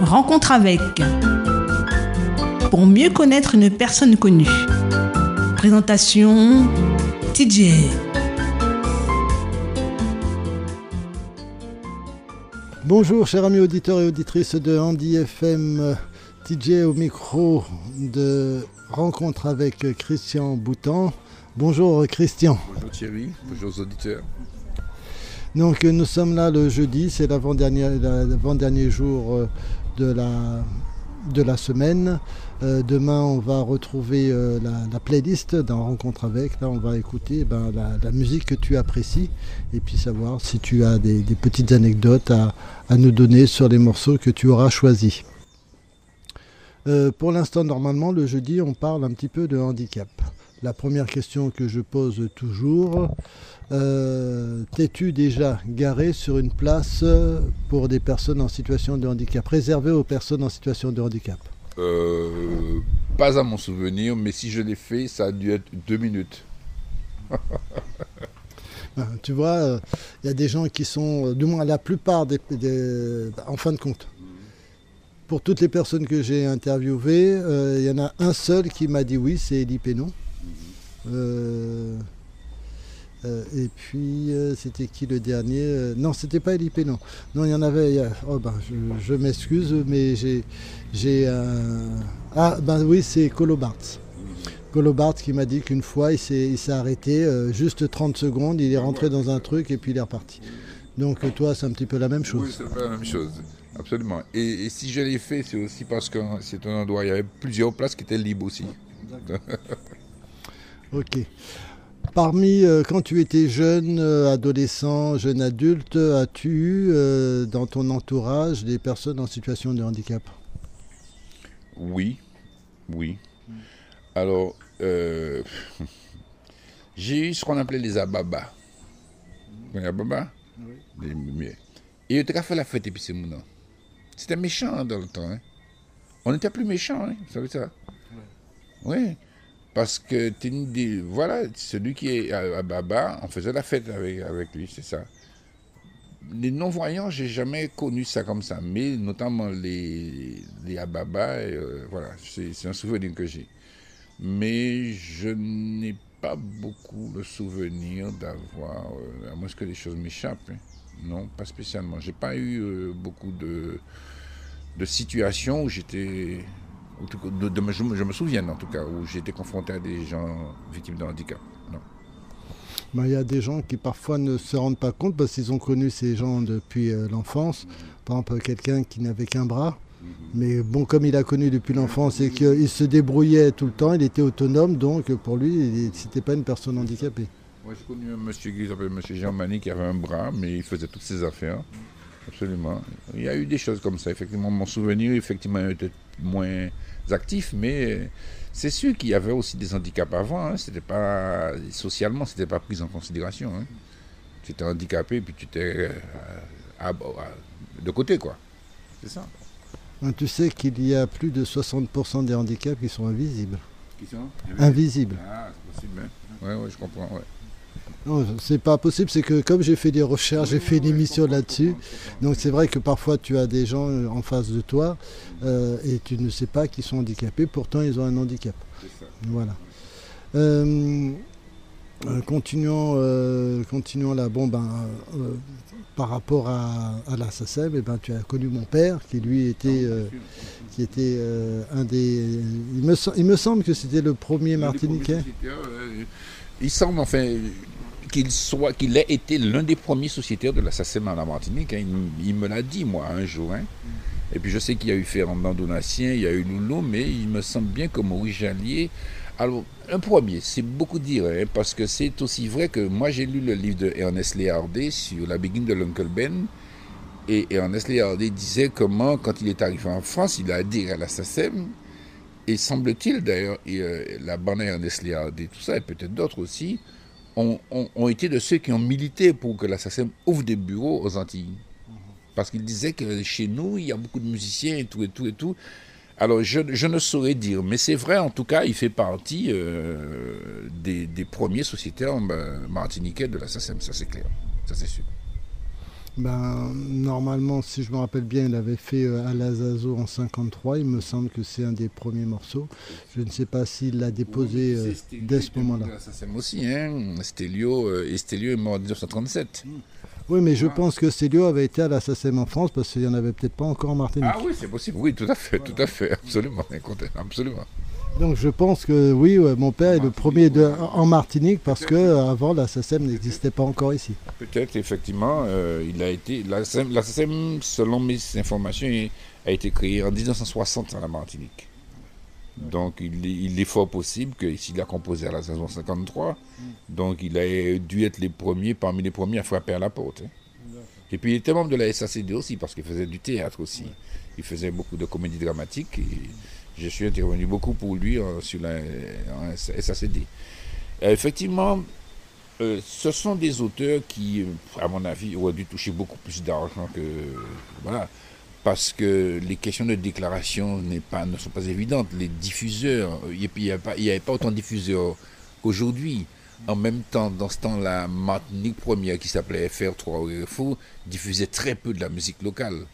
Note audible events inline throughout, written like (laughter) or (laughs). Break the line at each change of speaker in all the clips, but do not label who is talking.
Rencontre avec. Pour mieux connaître une personne connue. Présentation TJ.
Bonjour chers amis auditeurs et auditrices de Andy FM, TJ au micro de Rencontre avec Christian Boutan. Bonjour Christian.
Bonjour Thierry, bonjour aux auditeurs.
Donc nous sommes là le jeudi, c'est l'avant-dernier, l'avant-dernier jour euh, de la, semaine. Euh, demain, on va retrouver euh, la, playlist d'un rencontre avec. Là, on va écouter ben, la, musique que tu apprécies et puis savoir si tu as des, petites anecdotes à, à, nous donner sur les morceaux que tu auras choisis. pour l'instant, normalement, le jeudi, on parle un petit peu de handicap la première question que je pose toujours, euh, t'es-tu déjà garé sur une place pour des personnes en situation de handicap, réservée aux personnes en situation de handicap?
Euh, Pas à mon souvenir, mais si je l'ai fait, ça a dû être deux minutes.
Ben, (laughs) tu vois, il y a des gens qui sont, du moins la plupart des, en fin de compte, pour toutes les personnes que j'ai interviewées, euh, il y en a un seul qui m'a dit oui, c'est Elie Pénon. Euh, euh, et puis, euh, c'était qui le dernier Non, c'était pas LIP, non. Non, il y en avait. oh, ben, je, m'excuse, mais j'ai. j'ai Ah, ben oui, c'est Colobart. Colobart qui m'a dit qu'une fois, il s'est arrêté juste 30 secondes, il est rentré dans un truc et puis il est reparti. Donc, toi, c'est un petit peu la même chose.
Oui, c'est la même chose. Absolument. Et, et si je l'ai fait, c'est aussi parce que c'est un endroit, il y avait plusieurs places qui étaient libres aussi. (laughs)
Ok. Parmi, euh, quand tu étais jeune, euh, adolescent, jeune adulte, as-tu eu euh, dans ton entourage des personnes en situation de handicap?
Oui, oui. Alors, (laughs) j'ai eu ce qu'on appelait les ababas. Les ababas Oui. Et ils fait la fête et puis c'est mon C'était méchant hein, dans le temps. Hein. On était plus méchants, hein, vous savez ça? Oui. Parce que voilà, celui qui est à, Baba, on faisait la fête avec, avec lui, c'est ça. Les non-voyants, j'ai jamais connu ça comme ça, mais notamment les, les Ababa, euh, voilà, c'est un souvenir que j'ai. Mais je n'ai pas beaucoup le souvenir d'avoir, euh, à moins que les choses m'échappent, hein. non, pas spécialement. J'ai pas eu euh, beaucoup de, de situations où j'étais je, me souviens en tout cas, où j'ai été confronté à des gens victimes de handicap.
Ben, il y a des gens qui parfois ne se rendent pas compte parce qu'ils ont connu ces gens depuis euh, l'enfance. Par exemple, quelqu'un qui n'avait qu'un bras. Mais bon, comme il a connu depuis l'enfance et qu'il se débrouillait tout le temps, il était autonome, donc pour lui, c'était pas une personne handicapée.
Moi, j'ai connu un monsieur qui s'appelle M. Jean Mani qui avait un bras, mais il faisait toutes ses affaires. Absolument. Il y a eu des choses comme ça, effectivement. Mon souvenir, effectivement, était moins actif, mais c'est sûr qu'il y avait aussi des handicaps avant. Hein. C'était pas socialement, c'était pas pris en considération. Hein. Tu étais handicapé puis tu étais euh, de côté, quoi. C'est ça.
Ben, tu sais qu'il y a plus de 60% des handicaps qui sont invisibles.
Qui sont
invisibles.
Ah, c'est possible. Hein. Ouais, je comprends. Ouais.
Non, c'est pas possible, c'est que comme j'ai fait des recherches, j'ai fait une émission là-dessus, donc c'est vrai que parfois tu as des gens euh, en face de toi euh, et tu ne sais pas qu'ils sont handicapés, pourtant ils ont un handicap. Voilà. Euh, continuons, continuons là. Bon, ben, par rapport à, la SACEM, eh ben, tu as connu mon père qui lui était, qui était un des. Il me, il me semble que c'était le premier Martiniquais.
Il semble, enfin, qu'il soit, qu'il ait été l'un des premiers sociétaires de l'assassinat à la Martinique. Hein. Il, me l'a dit, moi, un jour. Hein. Et puis je sais qu'il y a eu Fernand Donatien, il y a eu Loulou, mais il me semble bien que Maurice Jallier. Alors, un premier, c'est beaucoup dire, hein, parce que c'est aussi vrai que moi j'ai lu le livre de Ernest Léardé sur la begin de l'Uncle Ben. Et Ernest Léardé disait comment, quand il est arrivé en France, il a adhéré à l'assassin. Et semble-t-il d'ailleurs, euh, la bande Ernest Léardé, tout ça, et peut-être d'autres aussi, ont, été de ceux qui ont milité pour que l'assassin ouvre des bureaux aux Antilles. Parce qu'il disait que chez nous, il y a beaucoup de musiciens et tout et tout et tout. Alors, je, ne saurais dire, mais c'est vrai, en tout cas, il fait partie euh, des, premiers sociétaires euh, martiniquais de l'assassin, ça c'est clair, ça c'est sûr.
Ben, normalement, si je me rappelle bien, il avait fait euh, Alazazo en 53. Il me semble que c'est un des premiers morceaux. Je ne sais pas s'il l'a déposé euh, dès ce moment-là.
Aussi, hein. Stelio, euh, et Stelio est mort en 1937.
Oui, mais je pense que Stelio avait été à la SACEM en France parce qu'il n'y en avait peut-être pas encore en Martinique.
Ah oui, c'est possible. Oui, tout à fait, tout à fait, absolument, absolument.
Donc je pense que oui, mon père est le premier de, en Martinique parce que avant la SACEM n'existait pas encore ici.
Peut-être effectivement, euh, il a été la SACEM, selon mes informations, a été créée en 1960 à la Martinique. Donc il, est fort possible que s'il a composé à la saison 53, donc il a dû être les premiers, parmi les premiers à frapper à la porte. Hein. Et puis il était membre de la SACD aussi parce qu'il faisait du théâtre aussi. Il faisait beaucoup de comédies dramatiques et je suis intervenu beaucoup pour lui euh, sur la SACD. Euh, effectivement, euh, ce sont des auteurs qui, à mon avis, auraient dû toucher beaucoup plus d'argent que. Voilà. Parce que les questions de déclaration pas, ne sont pas évidentes. Les diffuseurs, il n'y avait pas autant de diffuseurs qu'aujourd'hui. En même temps, dans ce temps-là, Martinique première, qui s'appelait FR3 ou diffusait très peu de la musique locale.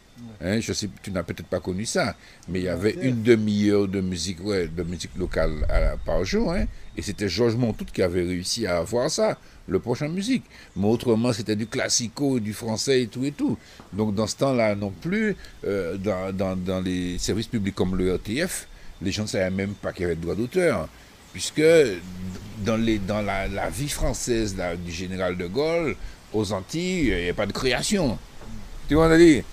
Hein, je sais, tu n'as peut-être pas connu ça, mais il y avait une demi-heure de musique, ouais, de musique locale par jour, hein, et c'était Georges Montout qui avait réussi à avoir ça, le prochain musique. Mais autrement, c'était du classico, du français et tout et tout. Donc dans ce temps-là non plus, euh, dans, les services publics comme le RTF, les gens ne savaient même pas qu'il y avait de droit d'auteur, puisque dans, les, dans la, vie française du général de Gaulle, aux Antilles, il n'y avait pas de création. Tu vois, on a dit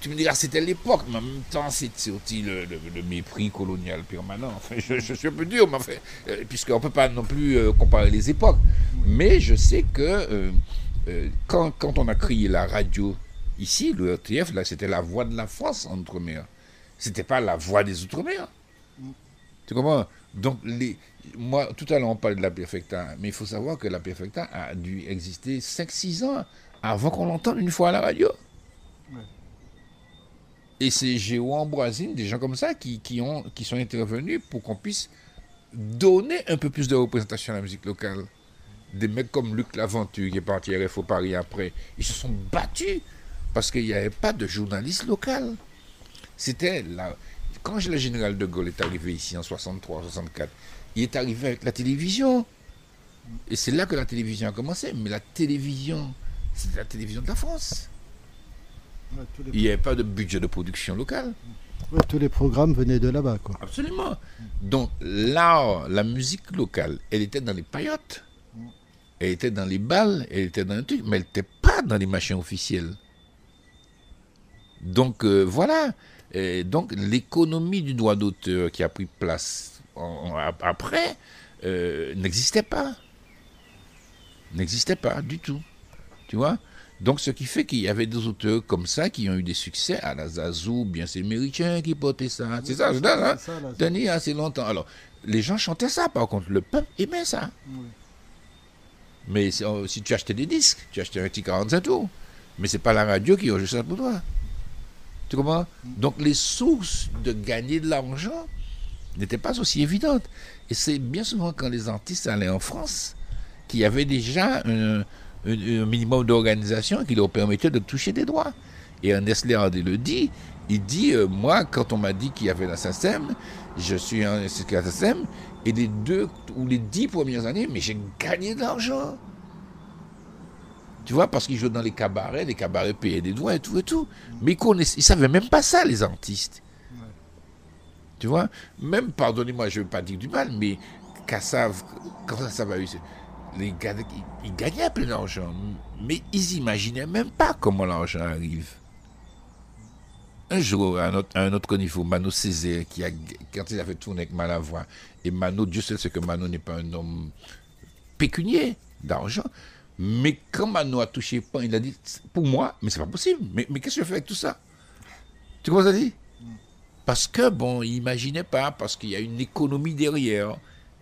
tu me diras, c'était l'époque, mais en même temps, c'est aussi le, mépris colonial permanent. Enfin, je, suis un peu dur, mais enfin, euh, puisqu'on ne peut pas non plus euh, comparer les époques. Mais je sais que euh, quand, quand, on a crié la radio ici, le RTF, là, c'était la voix de la France en Outre-mer. C'était pas la voix des Outre-mer. Tu comprends? Donc, moi, tout à l'heure, on parlait de la Perfecta, mais il faut savoir que la Perfecta a dû exister 5-6 ans avant qu'on l'entende une fois à la radio. Et c'est Géo Ambroisine, des gens comme ça, qui, ont, qui sont intervenus pour qu'on puisse donner un peu plus de représentation à la musique locale. Des mecs comme Luc Laventure, qui est parti à RFO Paris après, ils se sont battus parce qu'il n'y avait pas de journaliste local. C'était là. Quand le général de Gaulle est arrivé ici en 63, 64, il est arrivé avec la télévision. Et c'est là que la télévision a commencé. Mais la télévision, c'est la télévision de la France. Il n'y avait pas de budget de production locale.
tous les programmes venaient de là-bas. Quoi.
Absolument. Donc l'art, la musique locale, elle était dans les paillotes, elle était dans les balles, elle était dans les trucs, mais elle n'était pas dans les machines officielles. Donc euh, voilà. donc l'économie du droit d'auteur qui a pris place après euh, n'existait pas. N'existait pas du tout. Tu vois? Donc, ce qui fait qu'il y avait des auteurs comme ça qui ont eu des succès à la Zazou, bien c'est Méritien qui portait ça. C'est ça, je hein? Denis, assez longtemps. Alors, les gens chantaient ça, par contre, le peuple aimait ça. Mais oh, si, tu achetais des disques, tu achetais un petit 45 tours. Mais c'est pas la radio qui enregistre ça pour toi. Tu comprends? Donc, les sources de gagner de l'argent n'étaient pas aussi évidentes. Et c'est bien souvent quand les artistes allaient en France qu'il y avait déjà un un, minimum d'organisation qui leur permettait de toucher des droits. Et Ernest Léandé le dit, il dit, euh, moi, quand on m'a dit qu'il y avait la SACEM, je suis un SACEM, et les deux ou les dix premières années, mais j'ai gagné de l'argent. Tu vois, parce qu'ils jouaient dans les cabarets, les cabarets payaient des droits et tout et tout. Mais ils ne savaient même pas ça, les artistes. Tu vois, même, pardonnez-moi, je ne veux pas dire du mal, mais Kassav, quand ça, ça va les gars, ils, gagnaient plein d'argent, mais ils imaginaient même pas comment l'argent arrive. Un jour, un autre, un autre coniveau, Mano Césaire, qui a, quand il a fait tourner avec Malavoie, et Mano, Dieu sait ce que Mano n'est pas un homme pécunier d'argent, mais quand Mano a touché pas, il a dit, pour moi, mais c'est pas possible, mais, qu'est-ce que je fais avec tout ça? Tu vois ce qu'il a dit Parce que, bon, il n'imaginait pas, parce qu'il y a une économie derrière.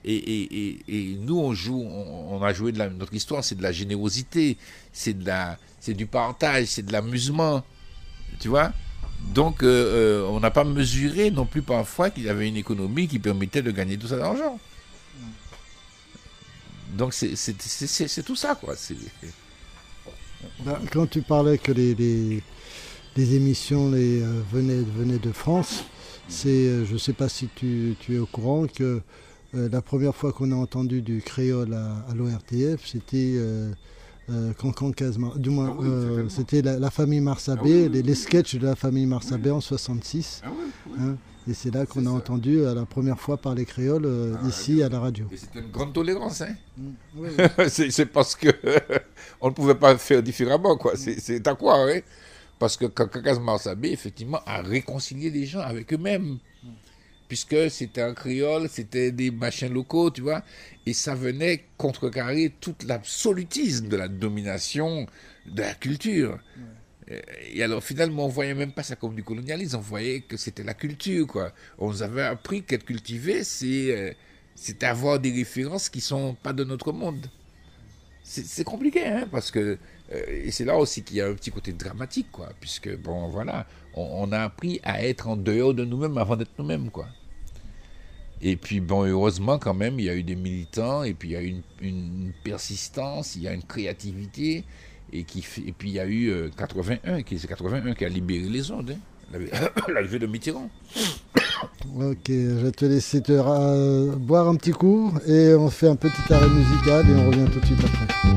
Et, nous, on joue, on, a joué de la, notre histoire, c'est de la générosité, c'est de la, c'est du partage, c'est de l'amusement, tu vois. Donc, euh, euh, on n'a pas mesuré non plus parfois qu'il y avait une économie qui permettait de gagner tout ça d'argent. Donc, c'est tout ça, quoi. (laughs)
Ben, quand tu parlais que les, les, les émissions les, euh, venaient, venaient de France, c'est, euh, je ne sais pas si tu, tu es au courant que euh, la première fois qu'on a entendu du créole à, à l'ORTF, c'était euh, euh, Cancan Casma. Du moins,
Ah oui,
c'était la, la famille Marsabé,
Ah oui,
les,
oui.
les sketchs de la famille Marsabé en 66.
Ah
hein. et c'est là qu'on a
ça.
entendu la première fois parler créole ici à la radio.
Et c'était une grande tolérance, hein. (laughs)
Oui,
c'est c'est parce que (laughs) on ne pouvait pas faire différemment, quoi. C'est c'est à quoi, hein Parce que Kakaz Marsabé, effectivement, a réconcilié les gens avec eux-mêmes. Puisque c'était un créole, c'était des machins locaux, tu vois. Et ça venait contrecarrer tout l'absolutisme de la domination de la culture. Et alors finalement, on voyait même pas ça comme du colonialisme, on voyait que c'était la culture, quoi. On nous avait appris qu'être cultivé, c'est euh, c'est avoir des références qui sont pas de notre monde. C'est c'est compliqué, hein, parce que euh, et c'est là aussi qu'il y a un petit côté dramatique, quoi, puisque bon, voilà, on, on a appris à être en dehors de nous-mêmes avant d'être nous-mêmes, quoi. Et puis bon, heureusement quand même, il y a eu des militants, et puis il y a eu une, persistance, il y a une créativité, et qui et puis il y a eu euh, 81, qui c'est 81 qui a libéré les ondes, hein, (coughs) la, (coughs) la levée de Mitterrand. (coughs)
Ok, je vais te laisser te boire un petit coup et on fait un petit arrêt musical et on revient tout de suite après.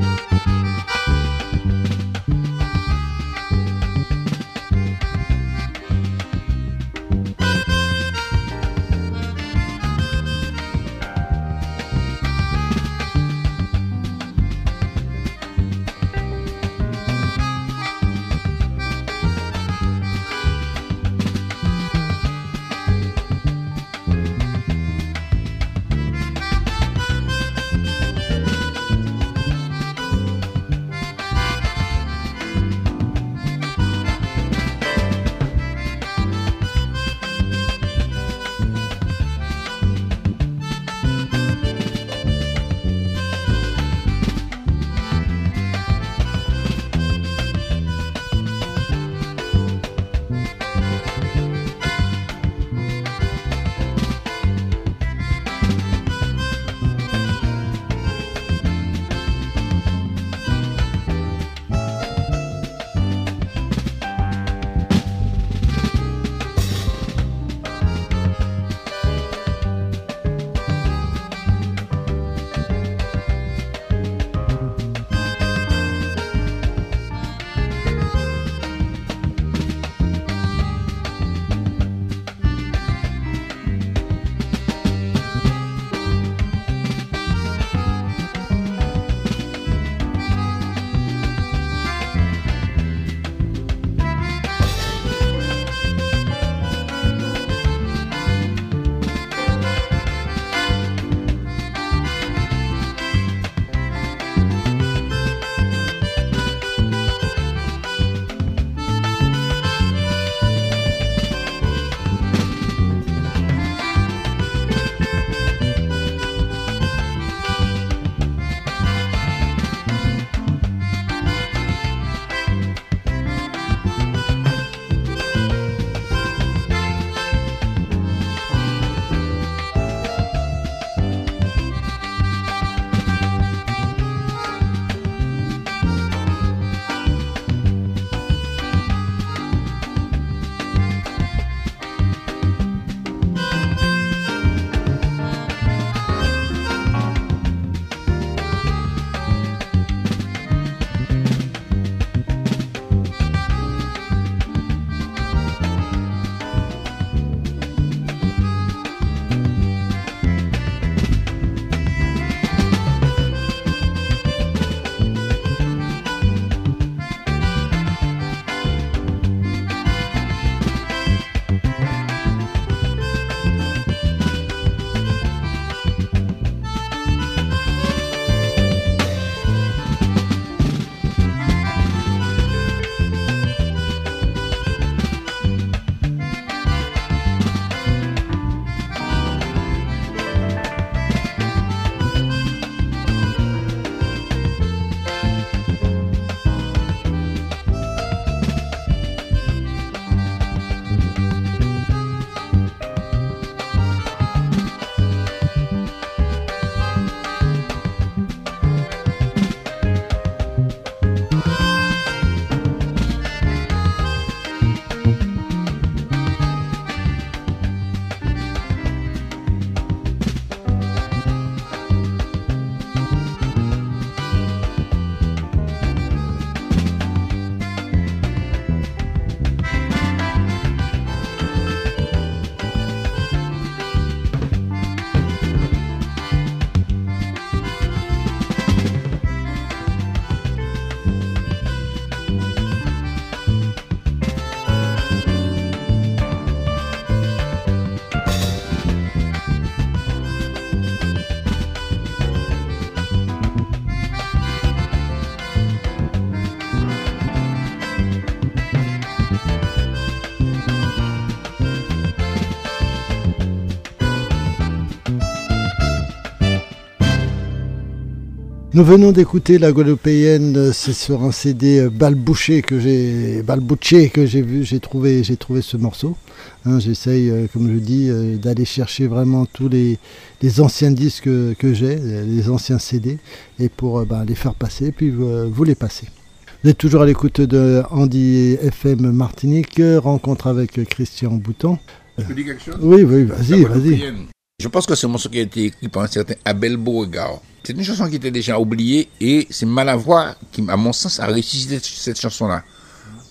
Nous venons d'écouter la Guadeloupéenne, c'est sur un CD balbouché que j'ai balbouché que j'ai vu, j'ai trouvé, j'ai trouvé ce morceau. Hein, J'essaye, euh, comme je dis, euh, d'aller chercher vraiment tous les, les anciens disques que, j'ai, les anciens CD, et pour euh, ben, les faire passer, puis euh, vous les passer. Vous êtes toujours à l'écoute de Andy FM Martinique, rencontre avec Christian Bouton.
Peux dire quelque chose?
Oui, oui, vas-y, vas-y.
Je pense que c'est un morceau qui a été écrit par un certain Abel Beauregard. C'est une chanson qui était déjà oubliée et c'est Malavoie qui, à mon sens, a ressuscité cette chanson-là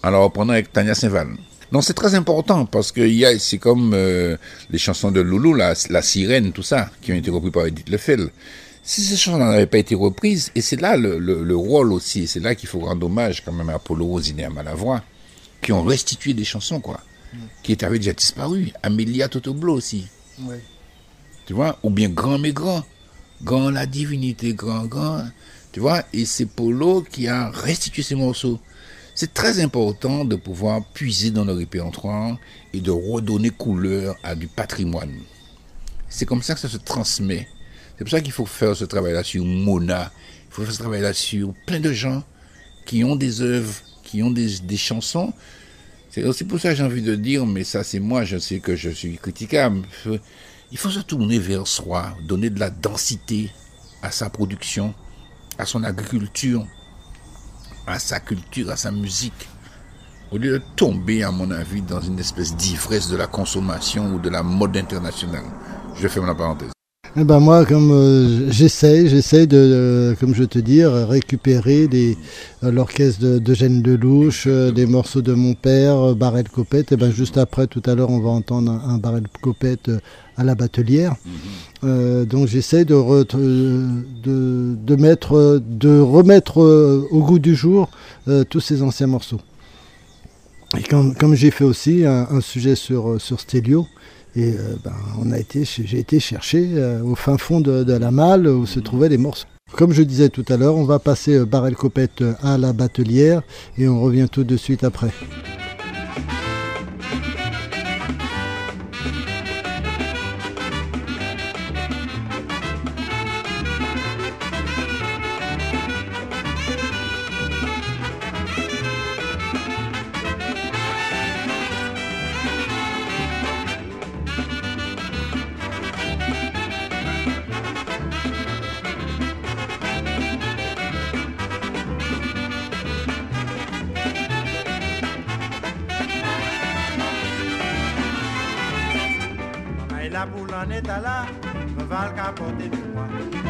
en la reprenant avec Tania Saint-Val. Non, c'est très important parce que il y a, c'est comme euh, les chansons de Loulou, la, la sirène, tout ça, qui ont été reprises par Edith Lefel. Si ces chansons n'avaient pas été reprises, et c'est là le, le, le rôle aussi, c'est là qu'il faut rendre hommage quand même à Apollo Rosine et à Malavoie, qui ont restitué des chansons, quoi, qui avaient déjà disparu. Amélia Totoblo aussi. Tu vois, ou bien grand mais grand. Grand la divinité, grand, grand. Tu vois, et c'est Polo qui a restitué ces morceaux. C'est très important de pouvoir puiser dans le répertoire et de redonner couleur à du patrimoine. C'est comme ça que ça se transmet. C'est pour ça qu'il faut faire ce travail-là sur Mona. Il faut faire ce travail-là sur plein de gens qui ont des œuvres, qui ont des, des chansons. C'est aussi pour ça que j'ai envie de dire, mais ça c'est moi, je sais que je suis critiquable. Il faut se tourner vers soi, donner de la densité à sa production, à son agriculture, à sa culture, à sa musique. Au lieu de tomber, à mon avis, dans une espèce d'ivresse de la consommation ou de la mode internationale. Je ferme la parenthèse.
Eh ben moi, comme euh, j'essaye, j'essaye de, euh, comme je te dis, récupérer euh, l'orchestre de, de Gênes Lelouch, euh, des morceaux de mon père, Barrel Copette. Et ben juste après, tout à l'heure, on va entendre un, un Barrel Copette à la batelière. Euh, donc j'essaie de, re- euh, de, de mettre, de remettre euh, au goût du jour euh, tous ces anciens morceaux. Et comme, comme j'ai fait aussi un, un sujet sur, sur Stelio, et euh, ben, on a été, j'ai été chercher au fin fond de, de la malle où se trouvaient les morceaux. Comme je disais tout à l'heure, on va passer Barrel Copette à la batelière et on revient tout de suite après.
Me va le capoter du.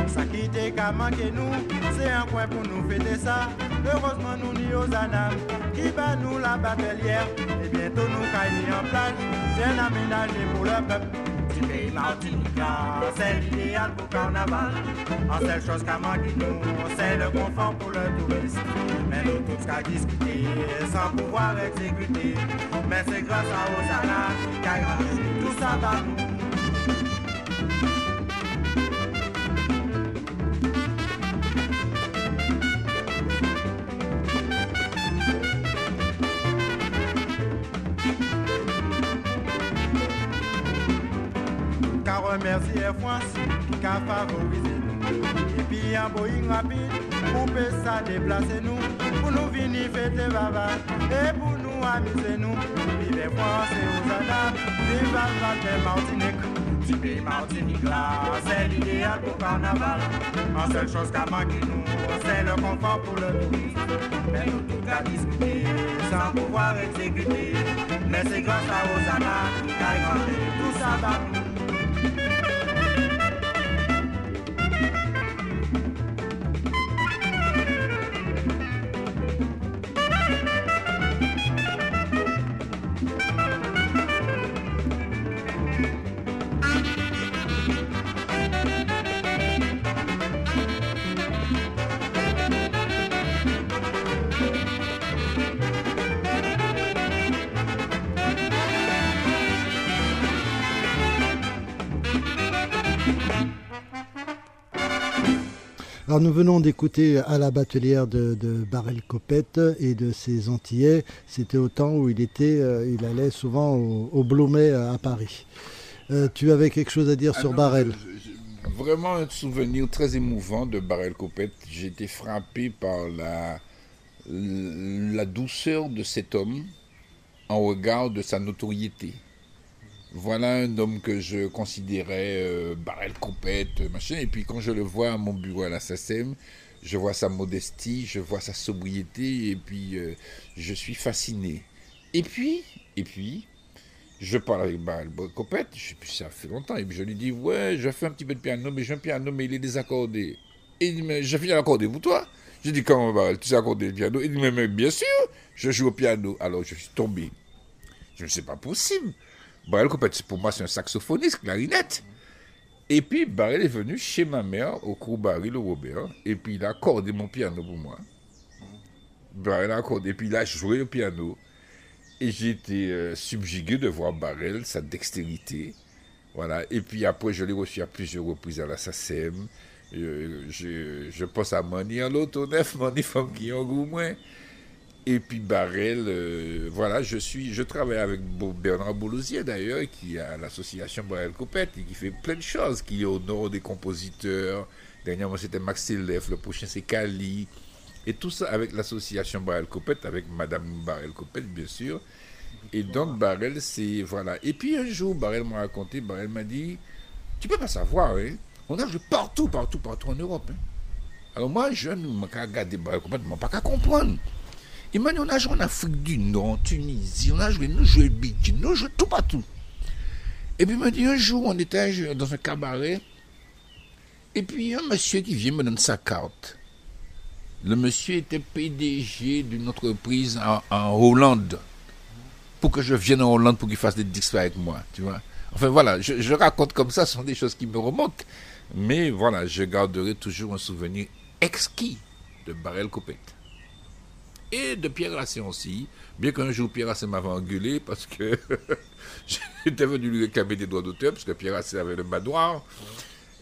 Ça qu'à manquer nous, c'est un coin pour nous fêter ça. Heureusement nous ni aux anames, qui bat nous la batelière. Et bientôt nous caillons en place, bien aménagé pour le peuple. Du pays Martinique là, c'est l'idéal pour carnaval. En seule chose qu'à manquer nous, c'est le confort pour le touriste. Mais nous tous qu'à discuter, sans pouvoir exécuter. Mais c'est grâce à Osana qui a tout ça dans nous. Remercier Air France qui a favorisé nous. Et puis un Boeing rapide pour payer ça déplacer nous. Pour nous venir fêter baba et pour nous amuser nous. Vive et aux Adam, vive la Val de Martinique. Du pays Martinique là, c'est l'idéal pour carnaval. En seule chose qu'à manquer nous, c'est le confort pour le tourisme. Mais nous tout à discuter, sans pouvoir exécuter. Mais c'est grâce à Osana qui a inventé tout ça dans
Alors nous venons d'écouter à la batelière de, de Barrel Copette et de ses Antillais. C'était au temps où il était, euh, il allait souvent au, au Blomet euh, à Paris. Euh, tu avais quelque chose à dire
Ah
sur
non, je- vraiment un souvenir très émouvant de Barrel Copette. J'ai été frappé par la, la douceur de cet homme en regard de sa notoriété. Voilà un homme que je considérais euh, Barrel Copette, machin. Et puis quand je le vois à mon bureau à la SACEM, je vois sa modestie, je vois sa sobriété, et puis euh, je suis fasciné. Et puis, et puis, je parle avec Barrel Copette, je ça fait longtemps, et puis je lui dis, ouais, je fais un petit peu de piano, mais j'ai un piano, mais il est désaccordé. Et il dit, mais je viens l'accorder pour toi? Je dis, comment Barrel, tu sais accorder le piano? Il dit, mais, bien sûr, je joue au piano. Alors je suis tombé. Je ne sais pas possible. Barrel pour moi, c'est un saxophoniste, clarinette. Et puis, Barrel est venu chez ma mère, au cours Barry le Robert, et puis il a accordé mon piano pour moi. Barrel a accordé, et puis il a joué le piano. Et été euh, subjugué de voir Barrel, sa dextérité. Voilà. Et puis après, je l'ai reçu à plusieurs reprises à la SACEM. Euh, je, je, pense à Mani en l'auto neuf, Mani femme qui en moins. Et puis Barrel, euh, voilà, je suis, je travaille avec Bernard Boulosier d'ailleurs, qui a l'association Barrel Copette et qui fait plein de choses, qui nord des compositeurs. Dernièrement c'était Max Elef, le prochain c'est Kali. Et tout ça avec l'association Barrel Copette, avec Madame Barrel Copette bien sûr. Et donc Barrel, c'est voilà. Et puis un jour, Barrel m'a raconté, Barrel m'a dit, tu peux pas savoir, hein? on a joué partout, partout, partout en Europe. Hein. Alors moi, jeune, je ne regardé Barrel Copette, je ne pas qu'à comprendre. Il m'a dit, on a joué en Afrique du Nord, en Tunisie, on a joué, nous joué le bidji, nous joué tout partout. Et puis dit, un jour, on était dans un cabaret, et puis un monsieur qui vient me donne sa carte. Le monsieur était PDG d'une entreprise en, Hollande, pour que je vienne en Hollande pour qu'il fasse des disques avec moi, tu vois. Enfin voilà, je, raconte comme ça, ce sont des choses qui me remontent. Mais voilà, je garderai toujours un souvenir exquis de Barrel Copette et de Pierre Racine aussi. Bien qu'un jour Pierre Racine m'avait engueulé parce que (laughs) j'étais venu lui réclamer des droits d'auteur, parce que Pierre Racine avait le badoir.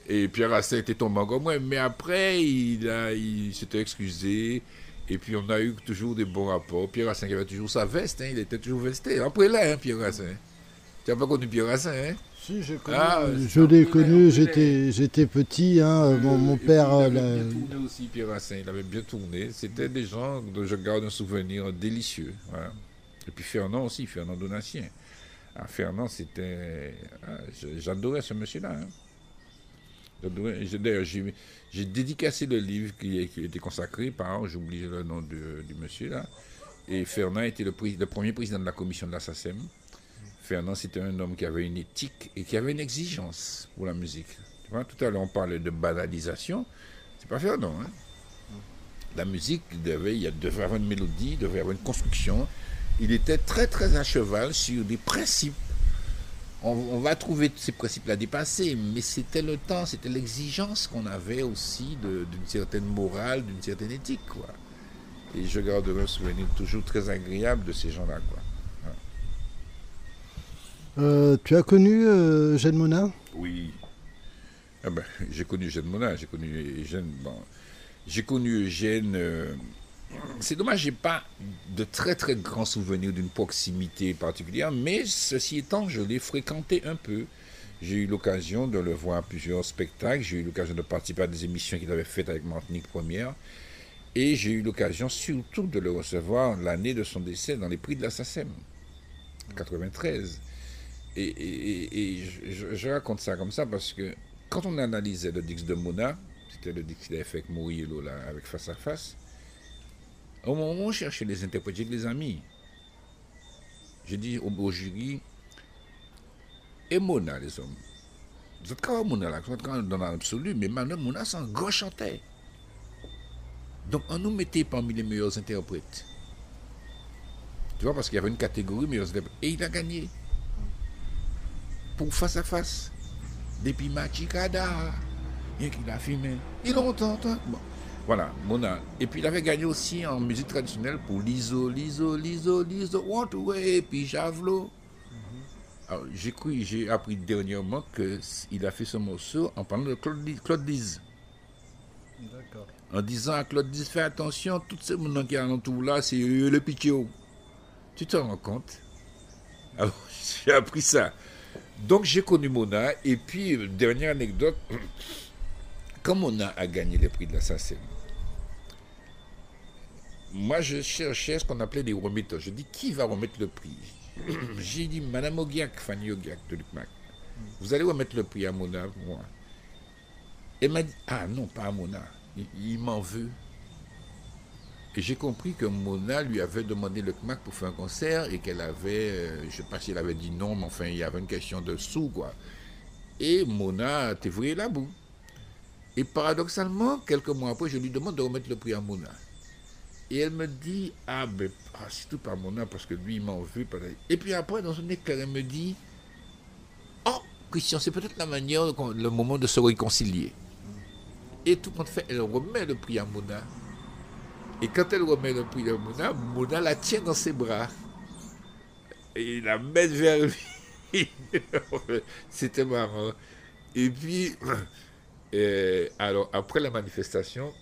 Et Pierre Racine était tombé comme moi. Mais après, il, il s'était excusé. Et puis on a eu toujours des bons rapports. Pierre Racine avait toujours sa veste, hein, il était toujours vesté. Après là, hein, Pierre Racine. Tu n'as pas connu Pierre Racine, hein?
Si, j'ai connu. Ah, je l'ai connu, j'étais, j'étais petit. Hein, mon, mon père.
Il avait euh, bien tourné aussi, Pierre Racine. Il avait bien tourné. C'était des gens dont je garde un souvenir délicieux. Voilà. Et puis Fernand aussi, Fernand Donatien. Ah, Fernand, c'était. Ah, j'adorais ce monsieur-là. Hein. D'ailleurs, j'ai, dédicacé le livre qui, qui était consacré par, j'ai oublié le nom du monsieur là. Et Fernand était le, le, premier président de la commission de la SACEM. Fernand, c'était un homme qui avait une éthique et qui avait une exigence pour la musique. Tu vois, tout à l'heure, on parlait de banalisation. C'est pas Fernand. Hein? La musique, devait, il devait avoir une mélodie, il devait avoir une construction. Il était très, très à cheval sur des principes. On, va trouver ces principes-là dépassés, mais c'était le temps, c'était l'exigence qu'on avait aussi d'une certaine morale, d'une certaine éthique. Et je garderai un souvenir toujours très agréable de ces gens-là.
Euh, tu as connu euh, Eugène Mona
Oui. Ah ben, j'ai connu Eugène Mona, j'ai connu Eugène. Bon, j'ai connu Eugène. Euh, c'est dommage, j'ai pas de très très grands souvenirs d'une proximité particulière, mais ceci étant, je l'ai fréquenté un peu. J'ai eu l'occasion de le voir à plusieurs spectacles, j'ai eu l'occasion de participer à des émissions qu'il avait faites avec Martinique Première, et j'ai eu l'occasion surtout de le recevoir l'année de son décès dans les prix de la SACEM, 93. Et, je, raconte ça comme ça parce que quand on analysait le Dix de Mona, c'était le Dix qu'il avait fait avec Mourillo là, avec Face à Face, au moment où on cherchait les interprètes, j'ai les amis. J'ai dit au, jury, et Mona, les hommes. Vous êtes quand Mona là, quand dans l'absolu, mais maintenant Mona, c'est un. Donc on nous mettait parmi les meilleurs interprètes. Tu vois, parce qu'il y avait une catégorie meilleurs interprètes. Et il a gagné pour face à face. Depuis Machikada, il a filmé. Il longtemps. Bon. Voilà, Mona. Et puis il avait gagné aussi en musique traditionnelle pour Liso, Liso, Liso, Liso, Want Away, puis Javelot. Alors, j'ai cru, j'ai appris dernièrement qu'il a fait ce morceau en parlant de Claude, Claude Lise. En disant à Claude Lise, fais attention, tout ce monde qui est tout là, c'est le pitio. Tu te rends compte? Alors, (laughs) j'ai appris ça. Donc j'ai connu Mona, et puis, dernière anecdote, (clears throat) quand Mona a gagné les prix de l'assassin, moi je cherchais ce qu'on appelait des remetteurs. Je dis qui va remettre le prix? (clears throat) J'ai dit Madame Ogiak, Fanny Ogiak de Lucmac, vous allez remettre le prix à Mona moi. Elle m'a dit Ah non, pas à Mona, il m'en veut. J'ai compris que Mona lui avait demandé le CMAC pour faire un concert et qu'elle avait, euh, je ne sais pas si elle avait dit non, mais enfin, il y avait une question de sous, quoi. Et Mona t'es voué là bout. Et paradoxalement, quelques mois après, je lui demande de remettre le prix à Mona. Et elle me dit, ah ben, ah, c'est tout par Mona, parce que lui, il m'en veut. Et puis après, dans un éclair, elle me dit, oh, Christian, c'est peut-être la manière, le moment de se réconcilier. Et tout compte fait, elle remet le prix à Mona. Et quand elle remet le prix à Mona, Mona la tient dans ses bras. Et la met vers lui. (laughs) C'était marrant. Et puis, (clears throat) euh, alors, après la manifestation,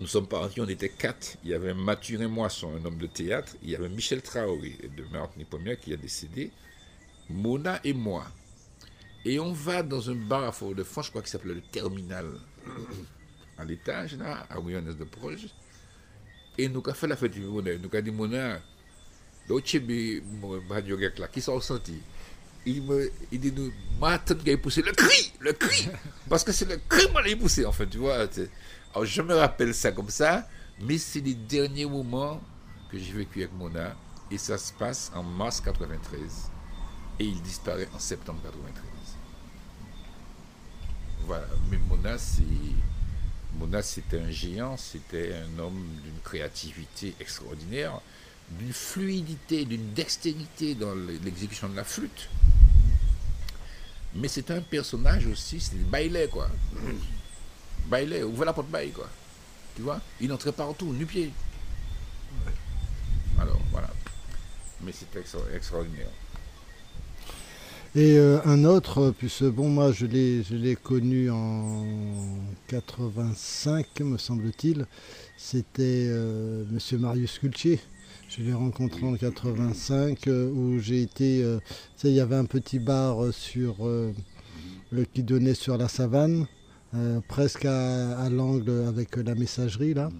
nous sommes partis, on était quatre. Il y avait Mathurin Moisson, un homme de théâtre. Il y avait Michel Traoré de Martinique Première qui a décédé. Mona et moi. Et on va dans un bar à Fort-de-France, je crois qu'il s'appelait le Terminal, (clears throat) à l'étage, là, à Ouyanès de Proche. Et nous avons fait la fête du Mona. Nous avons dit, Mona, l'autre chébé, mon radio là, qui sont ressentis. Il me, il dit, nous, ma tête qui a poussé le cri, le cri. (laughs) Parce que c'est le cri qui l'a poussé, en fait, tu vois. Alors, je me rappelle ça comme ça, mais c'est les derniers moments que j'ai vécu avec Mona. Et ça se passe en mars 93. Et il disparaît en septembre 93. Voilà, mais Mona, c'est. Mona, c'était un géant, c'était un homme d'une créativité extraordinaire, d'une fluidité, d'une dextérité dans l'exécution de la flûte. Mais c'était un personnage aussi, c'était bailait quoi. (clears throat) Bailait, ouvre la porte bail quoi. Tu vois? Il entrait partout, nu-pied. Alors voilà. Mais c'était extra- extraordinaire.
Et euh, un autre, puisque bon, moi je l'ai, connu en 85, me semble-t-il, c'était euh, Monsieur Marius Cultier. Je l'ai rencontré en 85, euh, où j'ai été. euh, il y avait un petit bar euh, sur, euh, euh, qui donnait sur la savane, euh, presque à, à l'angle avec la messagerie là.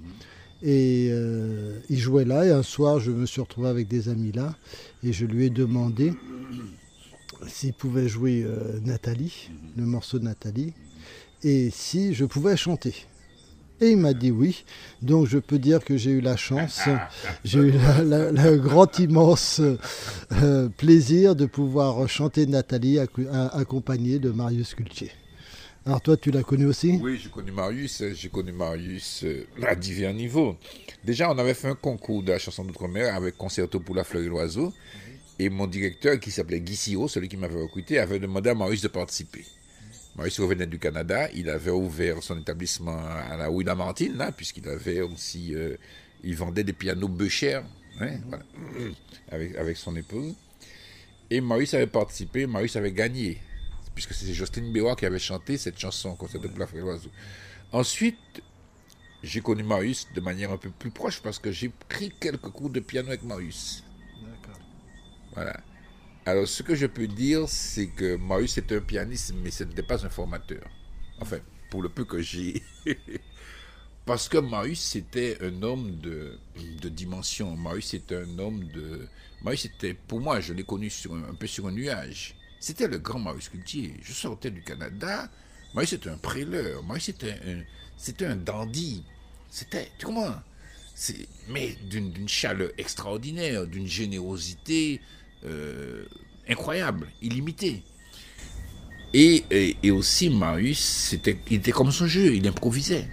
Et euh, il jouait là, et un soir je me suis retrouvé avec des amis là, et je lui ai demandé s'il pouvait jouer euh, Nathalie, le morceau de Nathalie, et si je pouvais chanter. Et il m'a dit oui. Donc je peux dire que j'ai eu la chance, (laughs) j'ai eu le grand immense euh, plaisir de pouvoir chanter Nathalie accompagnée de Marius Cultier. Alors toi, tu l'as connu aussi?
Oui, j'ai connu Marius, euh, j'ai connu Marius euh, à divers niveaux. Déjà, on avait fait un concours de la chanson d'outre-mer avec Concerto pour la fleur et l'oiseau. Et mon directeur, qui s'appelait Guy Siro, celui qui m'avait recruté, avait demandé à Marius de participer. Marius revenait du Canada, il avait ouvert son établissement à la Rue Lamartine, là, puisqu'il avait aussi. euh, il vendait des pianos peu chers, hein, voilà, avec, avec son épouse. Et Marius avait participé, Marius avait gagné, puisque c'est Justine Bérois qui avait chanté cette chanson, Concerto pour la fleur et l'oiseau. Ensuite, j'ai connu Marius de manière un peu plus proche parce que j'ai pris quelques cours de piano avec Marius. Voilà. Alors, ce que je peux dire, c'est que Marius est un pianiste, mais ce n'était pas un formateur. Enfin, pour le peu que j'ai. (laughs) Parce que Marius, c'était un homme de, de dimension. Marius, c'était un homme de. Marius, était, pour moi, je l'ai connu sur un, peu sur un nuage. C'était le grand Marius Cultier. Je sortais du Canada. Marius, c'était un préleur. Marius, c'était un, c'était un dandy. C'était. Tu comprends? Mais d'une chaleur extraordinaire, d'une générosité euh, incroyable, illimitée. Et, et, et aussi, Marius, c'était, il était comme son jeu, il improvisait.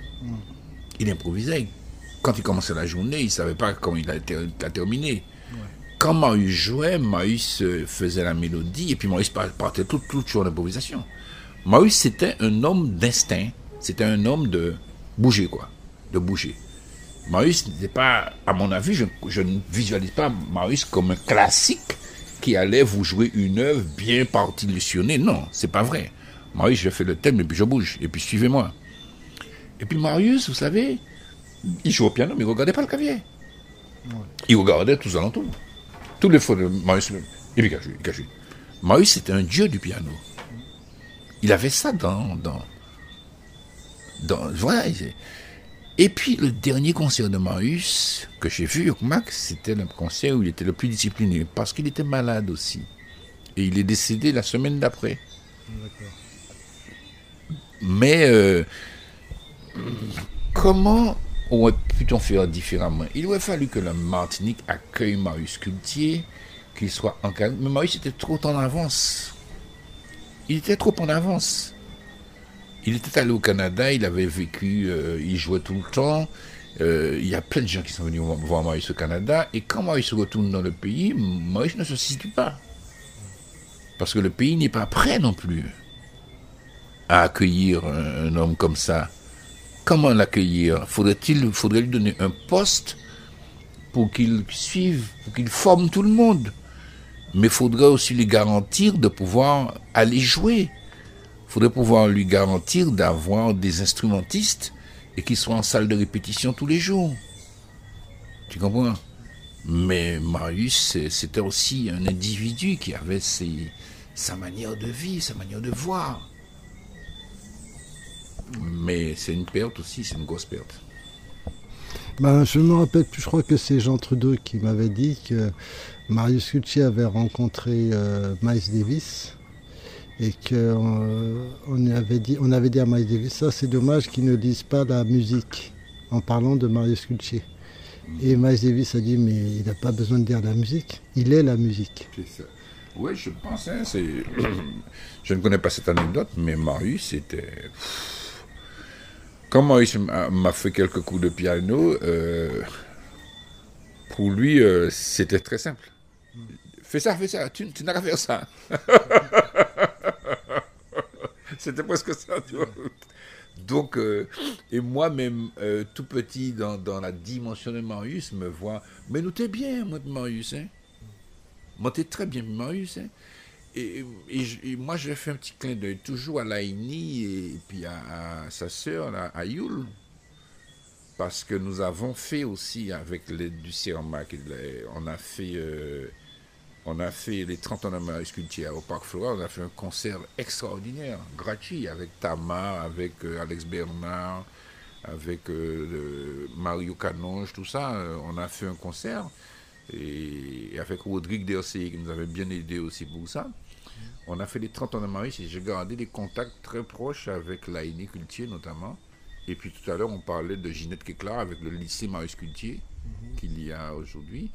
Il improvisait. Quand il commençait la journée, il ne savait pas comment il allait ter- la terminer. Quand Marius jouait, Marius euh, faisait la mélodie, et puis Marius par- partait tout, tout sur l'improvisation. Marius, c'était un homme d'instinct, c'était un homme de bouger, quoi, de bouger. Marius n'était pas, à mon avis, je, je ne visualise pas Marius comme un classique qui allait vous jouer une œuvre bien partitionnée. Non, c'est pas vrai. Marius, je fais le thème et puis je bouge, et puis suivez-moi. Et puis Marius, vous savez, il jouait au piano, mais il ne regardait pas le clavier. Il regardait tous alentours. Tous les fois Marius, et puis. Marius, c'était un dieu du piano. Il avait ça dans, dans, dans, voilà. Et puis le dernier concert de Marius que j'ai vu au Max, c'était le concert où il était le plus discipliné parce qu'il était malade aussi. Et il est décédé la semaine d'après. Mais euh, comment aurait pu-on faire différemment? Il aurait fallu que la Martinique accueille Marius Cultier, qu'il soit encadré. Mais Marius était trop en avance. Il était trop en avance. Il était allé au Canada, il avait vécu, euh, il jouait tout le temps. Euh, il y a plein de gens qui sont venus voir Marius au Canada. Et quand Marius se retourne dans le pays, Marius ne se situe pas. Parce que le pays n'est pas prêt non plus à accueillir un, homme comme ça. Comment l'accueillir? Faudrait-il, faudrait lui donner un poste pour qu'il suive, pour qu'il forme tout le monde? Mais il faudrait aussi lui garantir de pouvoir aller jouer. Faudrait pouvoir lui garantir d'avoir des instrumentistes et qu'ils soient en salle de répétition tous les jours. Tu comprends? Mais Marius, c'était aussi un individu qui avait sa manière de vivre, sa manière de voir. Mais c'est une perte aussi, c'est une grosse perte.
Ben, je me rappelle plus, je crois que c'est Jean Trudeau qui m'avait dit que Marius Cultier avait rencontré euh, Miles Davis et qu'on euh, on avait, dit, on avait dit à Miles Davis, ça c'est dommage qu'ils ne lisent pas la musique en parlant de Marius Cultier. Et Miles Davis a dit, mais il n'a pas besoin de dire la musique, il est la musique.
Oui, je pense, hein, (clears throat) je ne connais pas cette anecdote, mais Marius était quand Maurice m'a fait quelques coups de piano, euh, pour lui, euh, c'était très simple. Fais ça, fais ça, tu, n'as qu'à faire ça. (laughs) (laughs) c'était presque ça. Donc, euh, et moi-même, tout petit dans, la dimension de Marius, me vois, mais nous t'es bien, moi, de Marius. Hein? Moi, t'es très bien, Marius. Hein? Et, moi, j'ai fait un petit clin d'œil toujours à Laini et, puis à, sa sœur, à Yul. Parce que nous avons fait aussi, avec l'aide du CIRMAC, on a fait, euh, on a fait les 30 ans de Marie au Parc Flora, on a fait un concert extraordinaire, gratuit, avec Tamar, avec euh, Alex Bernard, avec euh, Mario Canonge, tout ça. on a fait un concert et, avec Rodrigue Dercé qui nous avait bien aidé aussi pour ça. On a fait les 30 ans de Maurice et j'ai gardé des contacts très proches avec Laïné Cultier notamment. Et puis tout à l'heure, on parlait de Ginette Kéclar avec le lycée Marius Cultier mhm. qu'il y a aujourd'hui.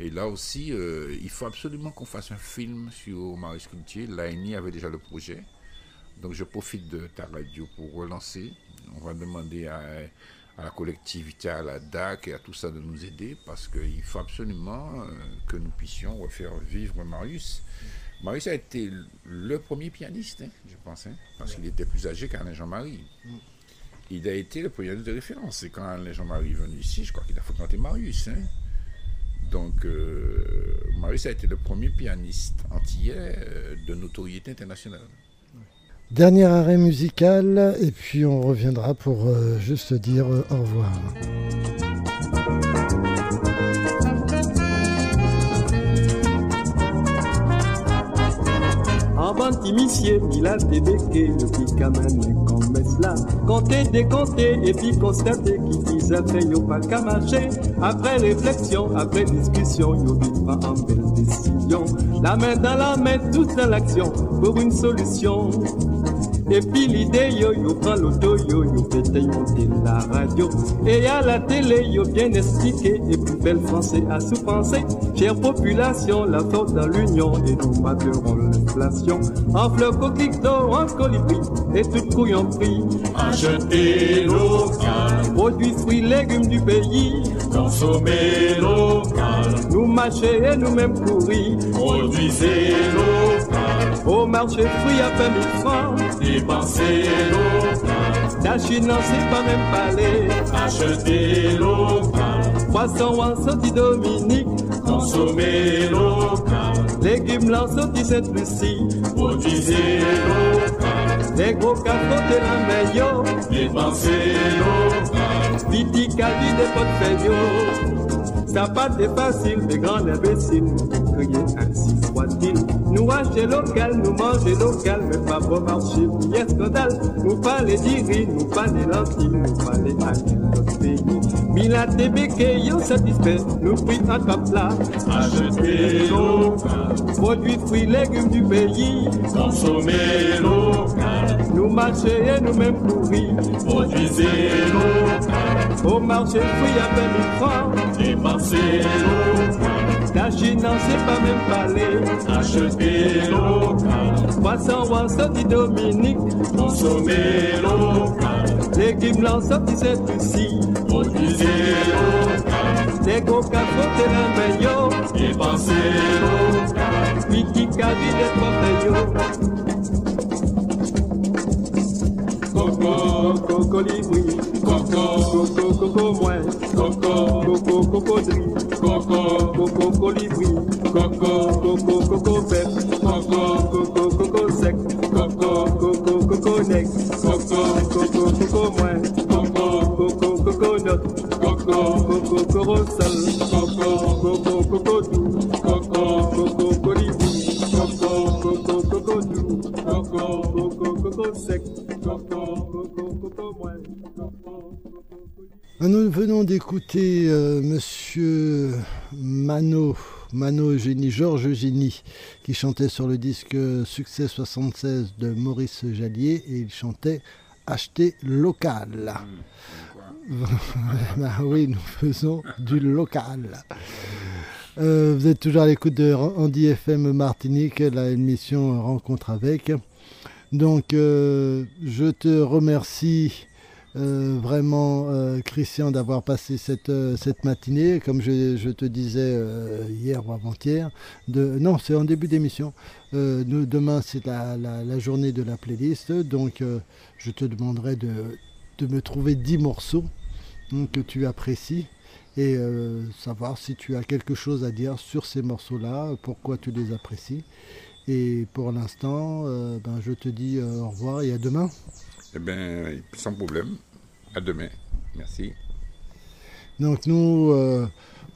Et là aussi, euh, il faut absolument qu'on fasse un film sur Marius Cultier. Laïni avait déjà le projet. Donc je profite de ta radio pour relancer. On va demander à, à la collectivité, à la DAC et à tout ça de nous aider parce qu'il faut absolument euh, que nous puissions refaire vivre Marius. Marius a été le premier pianiste, hein, je pense, hein, parce qu'il était plus âgé qu'Alain Jean-Marie. Mm. Il a été le pianiste de référence. Et quand Alain Jean-Marie est venu ici, je crois qu'il a fréquenté Marius. Hein. Donc, euh, Marius a été le premier pianiste antillais euh, de notoriété internationale.
Dernier arrêt musical, et puis on reviendra pour euh, juste dire euh, au revoir.
Avant-initié, Mila picamen comme cela. Compter, décompter, et puis constater qui disait fait yo pas qu'à marcher. Après réflexion, après discussion, yo vivra en belle décision. La main dans la main, toute dans l'action, pour une solution. Et puis l'idée, yo, yo prend l'auto, yo, yo fait monter la radio. Et à la télé, yo bien expliqué, et plus belle français à sous-penser. Chère population, la force dans l'union, et nous battrons l'inflation. En fleurs coquito, en colibri, et tout couillon prix.
Acheter local.
Produits, fruits, légumes du pays.
Consommer local.
Nous marcher et nous-mêmes courir.
Produisez local.
Au marché fruits à 20 000 francs.
Dépensez local.
La Chine c'est pas même parler.
Achetez local.
Poisson en sortie Dominique.
Consommez local.
Légumes en sortie Sainte-Lucie.
Produisez local.
Les gros capotes de la meilleure.
Dépensez local.
Viticali des potes Ça pas facile, des grands imbéciles. Crier ainsi soit-il. Nous marcher local, nous manger local, mais pas pour marcher, oui, scandale. Nous pas les diri, nous pas les lentilles, nous pas les aller notre pays. Mila TBK, yo satisfait, nous fruits en top là.
Acheter local,
Produits, fruits, légumes du pays.
consommer local,
Nous marcher et nous-mêmes pourris.
produisez local,
Au marché, fruits à 20 000 francs.
dépensez local,
Chine n'en sait pas même parler.
achetez local,
Poisson en sorti Dominique.
consommez local,
Légumes l'en sorti Saint-Lucie.
produisez local,
Des capots et la meilleure.
dépensez local,
Wiki Kavi des trois
coco,
Coco colibri.
coco,
Coco coco moins.
Coco,
Coco cocodrie.
coco,
Coco colibri.
coco,
Coco coco pep.
coco,
Coco coco sec.
coco,
Coco coco nec.
coco,
Coco coco moins.
coco,
Coco
coco,
Coco corosal.
coco,
Coco coco
coco,
venons d'écouter euh, Monsieur Mano, Mano Eugénie, Georges Eugénie, qui chantait sur le disque Succès 76 de Maurice Jallier et il chantait Acheter local. (laughs) Bah oui, nous faisons du local. Euh, vous êtes toujours à l'écoute de Andy FM Martinique, la émission Rencontre avec. Donc, euh, je te remercie euh, vraiment, euh, Christian, d'avoir passé cette, euh, cette matinée. Comme je, te disais hier ou avant-hier, non, c'est en début d'émission. Demain, c'est la, la- journée de la playlist. Donc, je te demanderai de, de me trouver 10 morceaux hein, que tu apprécies et savoir si tu as quelque chose à dire sur ces morceaux-là, pourquoi tu les apprécies. Et pour l'instant, ben, je te dis au revoir et à demain.
Eh bien, sans problème. Demain. Merci.
Donc nous, euh,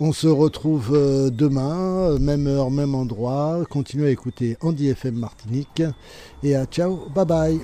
on se retrouve euh, demain, euh, même heure, même endroit. Continuez à écouter Andy FM Martinique. Et à ciao, bye bye.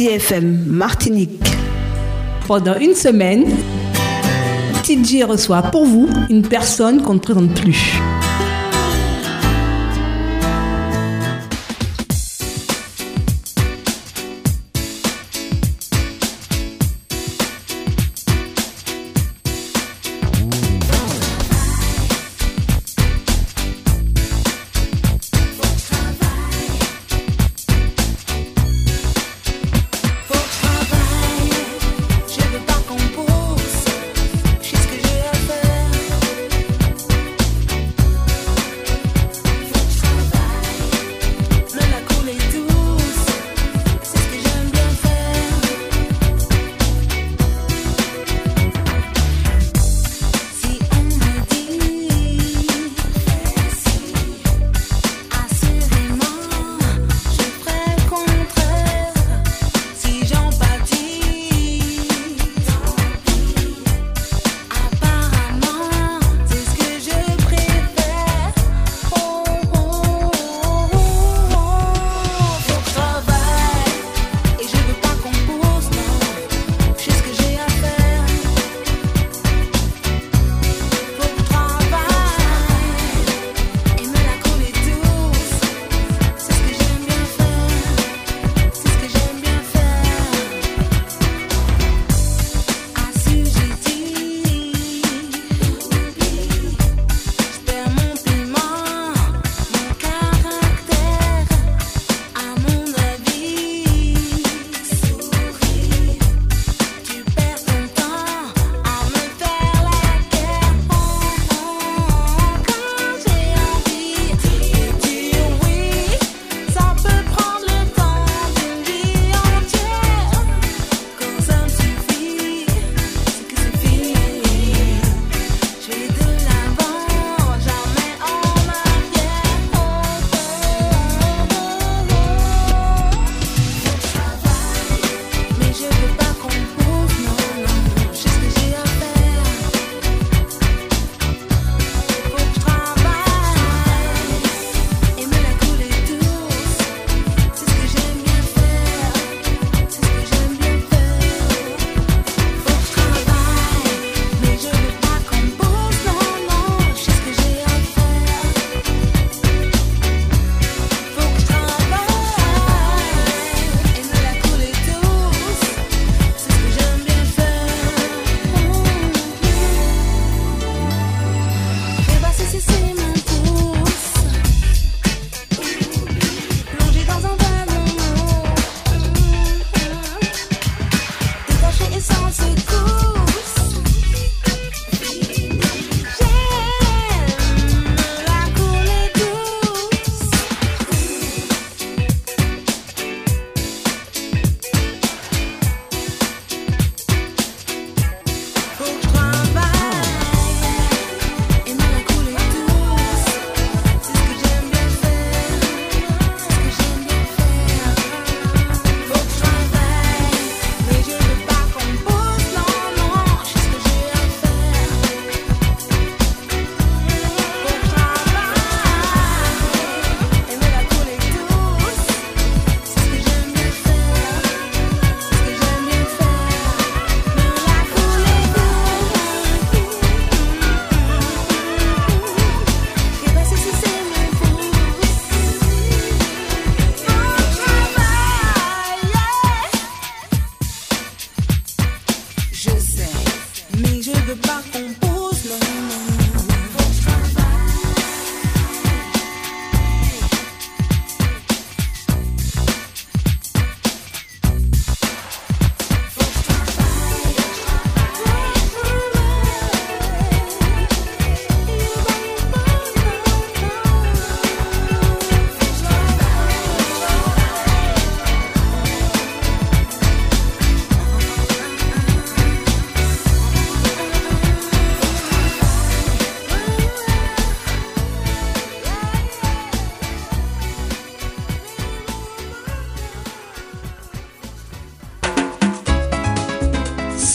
Andy FM Martinique. Pendant une semaine, TJ reçoit pour vous une personne qu'on ne présente plus.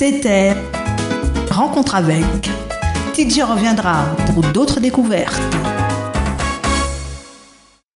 C'était Rencontre avec. TJ reviendra pour d'autres découvertes.